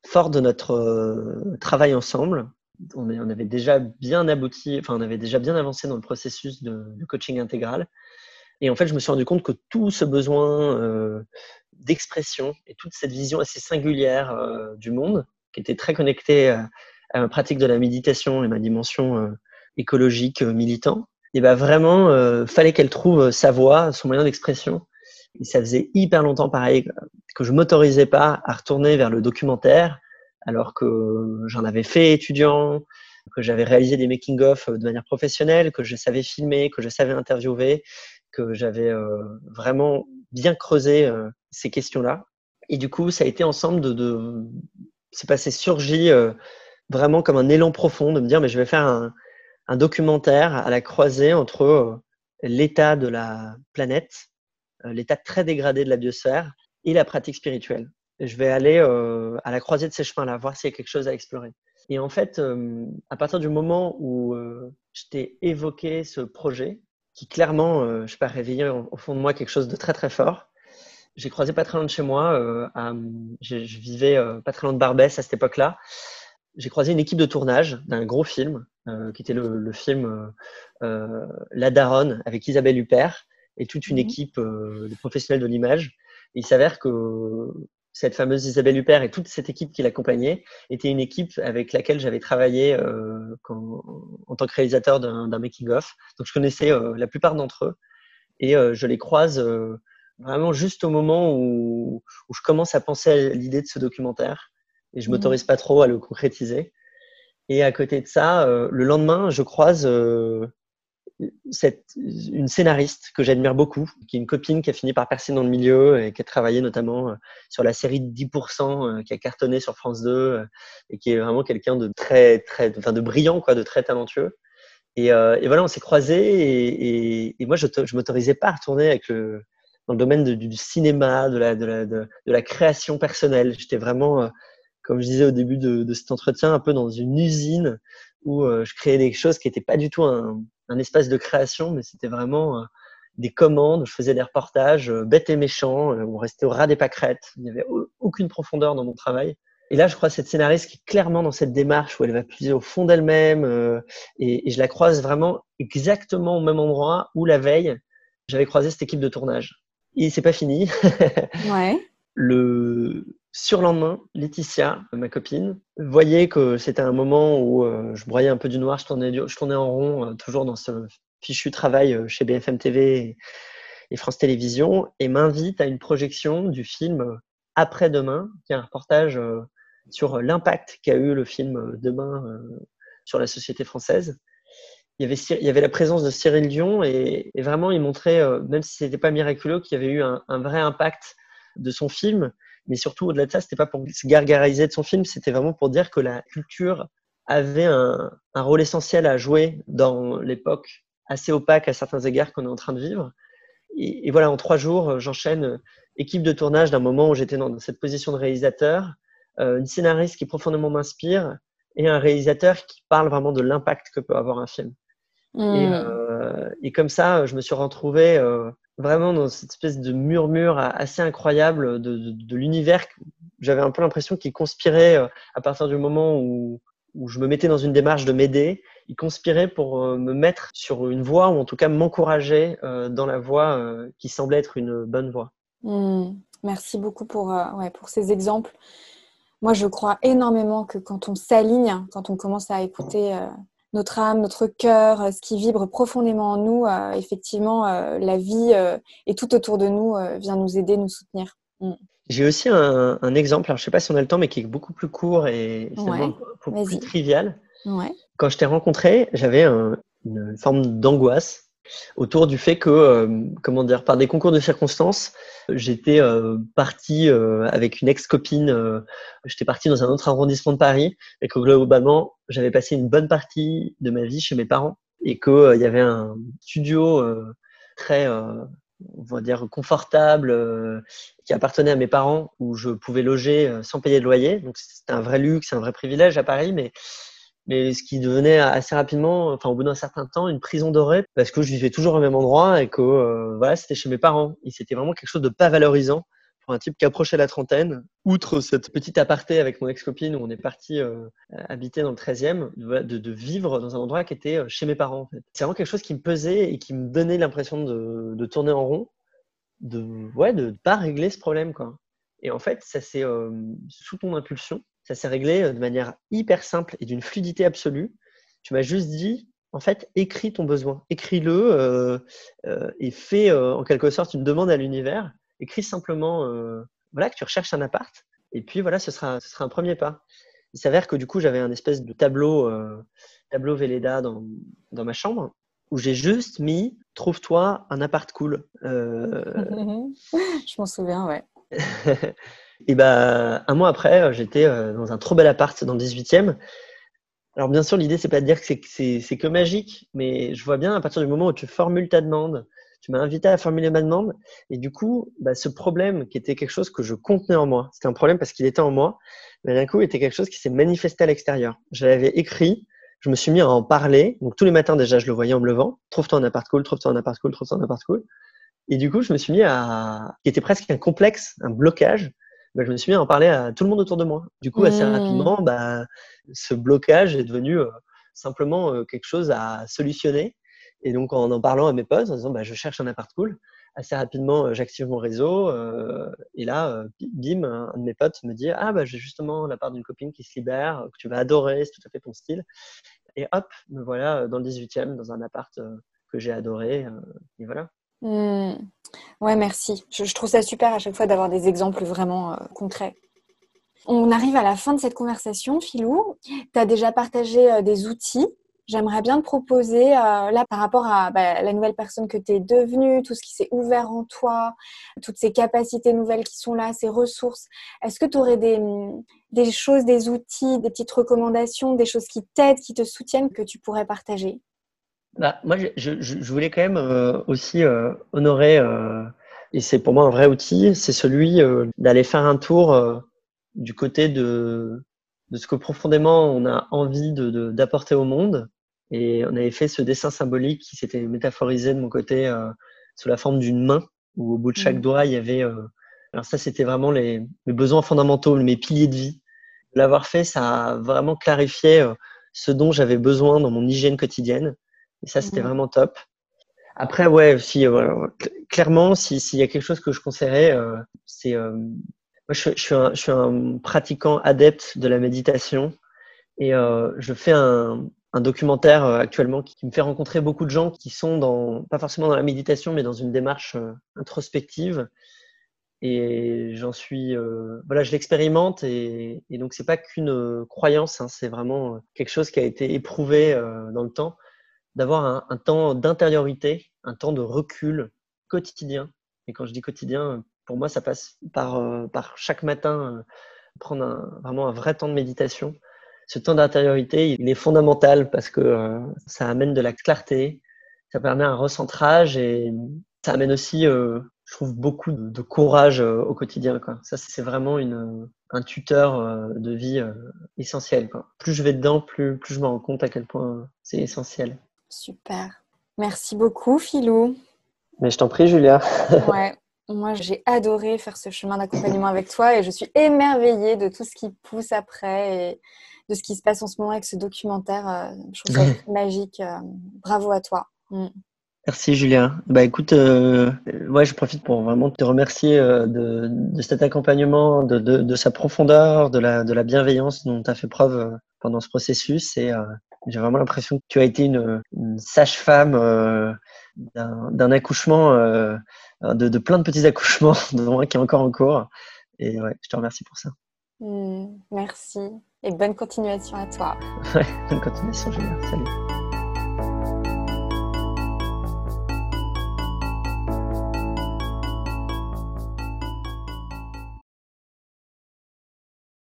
Fort de notre travail ensemble, on, on, avait déjà bien abouti, enfin, on avait déjà bien avancé dans le processus de, de coaching intégral. Et en fait, je me suis rendu compte que tout ce besoin d'expression et toute cette vision assez singulière euh, du monde, qui était très connectée à, ma pratique de la méditation et ma dimension euh, écologique euh, militant, et ben vraiment, fallait qu'elle trouve sa voix, son moyen d'expression. Et ça faisait hyper longtemps, pareil, que je m'autorisais pas à retourner vers le documentaire, alors que j'en avais fait étudiant, que j'avais réalisé des making-of de manière professionnelle, que je savais filmer, que je savais interviewer, que j'avais vraiment bien creusé ces questions-là. Et du coup, ça a été ensemble de, de c'est passé surgi euh, vraiment comme un élan profond de me dire, mais je vais faire un, documentaire à la croisée entre euh, l'état de la planète, euh, l'état très dégradé de la biosphère et la pratique spirituelle. je vais aller à la croisée de ces chemins-là, voir s'il y a quelque chose à explorer. Et en fait, à partir du moment où je t'ai évoqué ce projet, qui clairement, je sais pas, réveillé au fond de moi quelque chose de très très fort, j'ai croisé pas très loin de chez moi. Euh, je, vivais euh, pas très loin de Barbès à cette époque-là. J'ai croisé une équipe de tournage d'un gros film, euh, qui était le, film La Daronne avec Isabelle Huppert et toute une mhm. équipe de professionnels de l'image. Il s'avère que cette fameuse Isabelle Huppert et toute cette équipe qui l'accompagnait était une équipe avec laquelle j'avais travaillé en tant que réalisateur d'un making-of. Donc je connaissais la plupart d'entre eux et je les croise vraiment juste au moment où, où je commence à penser à l'idée de ce documentaire et je ne mmh. m'autorise pas trop à le concrétiser. Et à côté de ça, euh, le lendemain, je croise euh, cette, une scénariste que j'admire beaucoup, qui est une copine qui a fini par percer dans le milieu et qui a travaillé notamment euh, sur la série de 10% qui a cartonné sur France 2 et qui est vraiment quelqu'un de très, très, enfin de brillant, quoi, de très talentueux. Et, voilà, on s'est croisés et, moi, je ne m'autorisais pas à retourner dans le domaine du cinéma, de la, de la, de, la création personnelle. J'étais vraiment, euh, comme je disais au début de, de, cet entretien, un peu dans une usine où euh, je créais des choses qui n'étaient pas du tout un, un, espace de création, mais c'était vraiment euh, des commandes. Je faisais des reportages bêtes et méchants, on restait au ras des pâquerettes. Il n'y avait aucune profondeur dans mon travail. Et là, je crois cette scénariste qui est clairement dans cette démarche où elle va puiser au fond d'elle-même, et, et je la croise vraiment exactement au même endroit où la veille, j'avais croisé cette équipe de tournage. Et c'est pas fini. ouais. Le surlendemain, Laetitia, ma copine, voyait que c'était un moment où euh, je broyais un peu du noir, je tournais, en rond, euh, toujours dans ce fichu travail euh, chez BFM TV et, France Télévisions, et m'invite à une projection du film Après-demain, qui est un reportage sur l'impact qu'a eu le film Demain sur la société française. Il y, avait, la présence de Cyril Dion et, vraiment il montrait, même si ce n'était pas miraculeux, qu'il y avait eu un, vrai impact de son film, mais surtout au-delà de ça, c'était pas pour se gargariser de son film, c'était vraiment pour dire que la culture avait un, un rôle essentiel à jouer dans l'époque assez opaque à certains égards qu'on est en train de vivre. Et, et voilà, en trois jours, j'enchaîne équipe de tournage d'un moment où j'étais dans cette position de réalisateur, euh, une scénariste qui profondément m'inspire et un réalisateur qui parle vraiment de l'impact que peut avoir un film. Et, euh, et comme ça, je me suis retrouvé euh, vraiment dans cette espèce de murmure assez incroyable de, l'univers. J'avais un peu l'impression qu'il conspirait euh, à partir du moment où, je me mettais dans une démarche de m'aider. Il conspirait pour euh, me mettre sur une voie ou en tout cas m'encourager euh, dans la voie qui semblait être une bonne voie. Hmm. Merci beaucoup pour, ces exemples. Moi, je crois énormément que quand on s'aligne, quand on commence à écouter notre âme, notre cœur, euh, ce qui vibre profondément en nous, euh, effectivement, euh, la vie euh, et tout autour de nous vient nous aider, nous soutenir. J'ai aussi un, un exemple, alors je sais pas si on a le temps, mais qui est beaucoup plus court et finalement Ouais, beaucoup plus trivial. Ouais. Quand je t'ai rencontré, j'avais un- une forme d'angoisse autour du fait que, euh, comment dire, par des concours de circonstances, j'étais euh, parti euh, avec une ex-copine, euh, j'étais parti dans un autre arrondissement de Paris, et que globalement, j'avais passé une bonne partie de ma vie chez mes parents, et qu'il il y avait un studio très, on va dire, confortable, qui appartenait à mes parents, où je pouvais loger sans payer de loyer. Donc c'était un vrai luxe, un vrai privilège à Paris, mais mais ce qui devenait assez rapidement, enfin au bout d'un certain temps, une prison dorée parce que je vivais toujours au même endroit et que euh, voilà, c'était chez mes parents. Et c'était vraiment quelque chose de pas valorisant pour un type qui approchait la trentaine. Outre cette petite aparté avec mon ex-copine où on est parti euh, habiter dans le 13e, voilà, de, vivre dans un endroit qui était euh, chez mes parents. En. C'est vraiment quelque chose qui me pesait et qui me donnait l'impression de, de tourner en rond, de ouais, de pas régler ce problème quoi. Et en fait, ça c'est euh, sous ton impulsion ça s'est réglé euh, de manière hyper simple et d'une fluidité absolue. Tu m'as juste dit, en fait, écris ton besoin, écris-le euh, euh, et fais euh, en quelque sorte une demande à l'univers. Écris simplement, voilà, que tu recherches un appart. Et puis voilà, ce sera, ce sera un premier pas. Il s'avère que du coup, j'avais un espèce de tableau, tableau Velleda dans, dans ma chambre où j'ai juste mis trouve-toi un appart cool. Je m'en souviens, ouais. et ben, un mois après, j'étais euh, dans un trop bel appart dans le 18e. Alors, bien sûr, l'idée, c'est pas de dire que c'est que magique, mais je vois bien à partir du moment où tu formules ta demande, tu m'as invité à formuler ma demande, et du coup, bah, ce problème qui était quelque chose que je contenais en moi, c'était un problème parce qu'il était en moi, mais d'un coup, était quelque chose qui s'est manifesté à l'extérieur. Je l'avais écrit, je me suis mis à en parler, donc tous les matins déjà, je le voyais en me levant, trouve-toi un appart cool, trouve-toi un appart cool, trouve-toi un appart cool. Et du coup, je me suis mis à, qui était presque un complexe, un blocage, bah, je me suis mis à en parler à tout le monde autour de moi. Du coup, assez Mmh. rapidement, bah, ce blocage est devenu euh, simplement euh, quelque chose à solutionner. Et donc, en en parlant à mes potes, en disant, bah, je cherche un appart cool, assez rapidement, euh, j'active mon réseau. et là, bim, un, de mes potes me dit, ah, bah, j'ai justement la part d'une copine qui se libère, que tu vas adorer, c'est tout à fait ton style. Et hop, me voilà dans le 18e, dans un appart que j'ai adoré. et voilà. Hmm. Ouais, merci. Je, trouve ça super à chaque fois d'avoir des exemples vraiment euh, concrets. On arrive à la fin de cette conversation, Philou. Tu as déjà partagé euh, des outils. J'aimerais bien te proposer, euh, là, par rapport à bah, la nouvelle personne que tu es devenue, tout ce qui s'est ouvert en toi, toutes ces capacités nouvelles qui sont là, ces ressources. Est-ce que tu aurais hum, des choses, des outils, des petites recommandations, des choses qui t'aident, qui te soutiennent, que tu pourrais partager? Bah, moi, je, je, je voulais quand même euh, aussi euh, honorer, euh, et c'est pour moi un vrai outil, c'est celui euh, d'aller faire un tour euh, du côté de, de ce que profondément on a envie de, de- d'apporter au monde. Et on avait fait ce dessin symbolique qui s'était métaphorisé de mon côté euh, sous la forme d'une main, où au bout de chaque Mhm. doigt, il y avait... euh, alors ça, c'était vraiment les, mes besoins fondamentaux, mes piliers de vie. L'avoir fait, ça a vraiment clarifié euh, ce dont j'avais besoin dans mon hygiène quotidienne. Et ça, c'était Mhm. vraiment top. Après, ouais, si, euh, clairement, si- s'il y a quelque chose que je conseillerais, euh, c'est. euh, moi, je, je suis un, je suis un pratiquant adepte de la méditation et je fais un, un documentaire actuellement qui, qui me fait rencontrer beaucoup de gens qui sont dans, pas forcément dans la méditation, mais dans une démarche introspective. Et j'en suis, voilà, je l'expérimente et, et donc c'est pas qu'une croyance, hein, c'est vraiment quelque chose qui a été éprouvé dans le temps d'avoir un, temps d'intériorité, un temps de recul quotidien. Et quand je dis quotidien, pour moi, ça passe par, par chaque matin prendre vraiment un vrai temps de méditation. Ce temps d'intériorité, il est fondamental parce que ça amène de la clarté, ça permet un recentrage et ça amène aussi, je trouve, beaucoup de, courage au quotidien. Ça, c'est vraiment une, un tuteur de vie essentiel. Plus je vais dedans, plus, plus je me rends compte à quel point c'est essentiel. Super. Merci beaucoup, Philou. Mais je t'en prie, Julia. ouais. Moi, j'ai adoré faire ce chemin d'accompagnement avec toi et je suis émerveillée de tout ce qui pousse après et de ce qui se passe en ce moment avec ce documentaire. Euh, je trouve ça magique. Euh, bravo à toi. Mm. Merci Julien. Bah écoute, euh, je profite pour vraiment te remercier de, cet accompagnement, de, sa profondeur, de la, de la bienveillance dont tu as fait preuve pendant ce processus. Et j'ai vraiment l'impression que tu as été une, sage-femme d'un accouchement euh, de, plein de petits accouchements, dont un qui est encore en cours. Et ouais, je te remercie pour ça. Hmm, merci. Et bonne continuation à toi. Ouais, bonne continuation, Julien. Salut.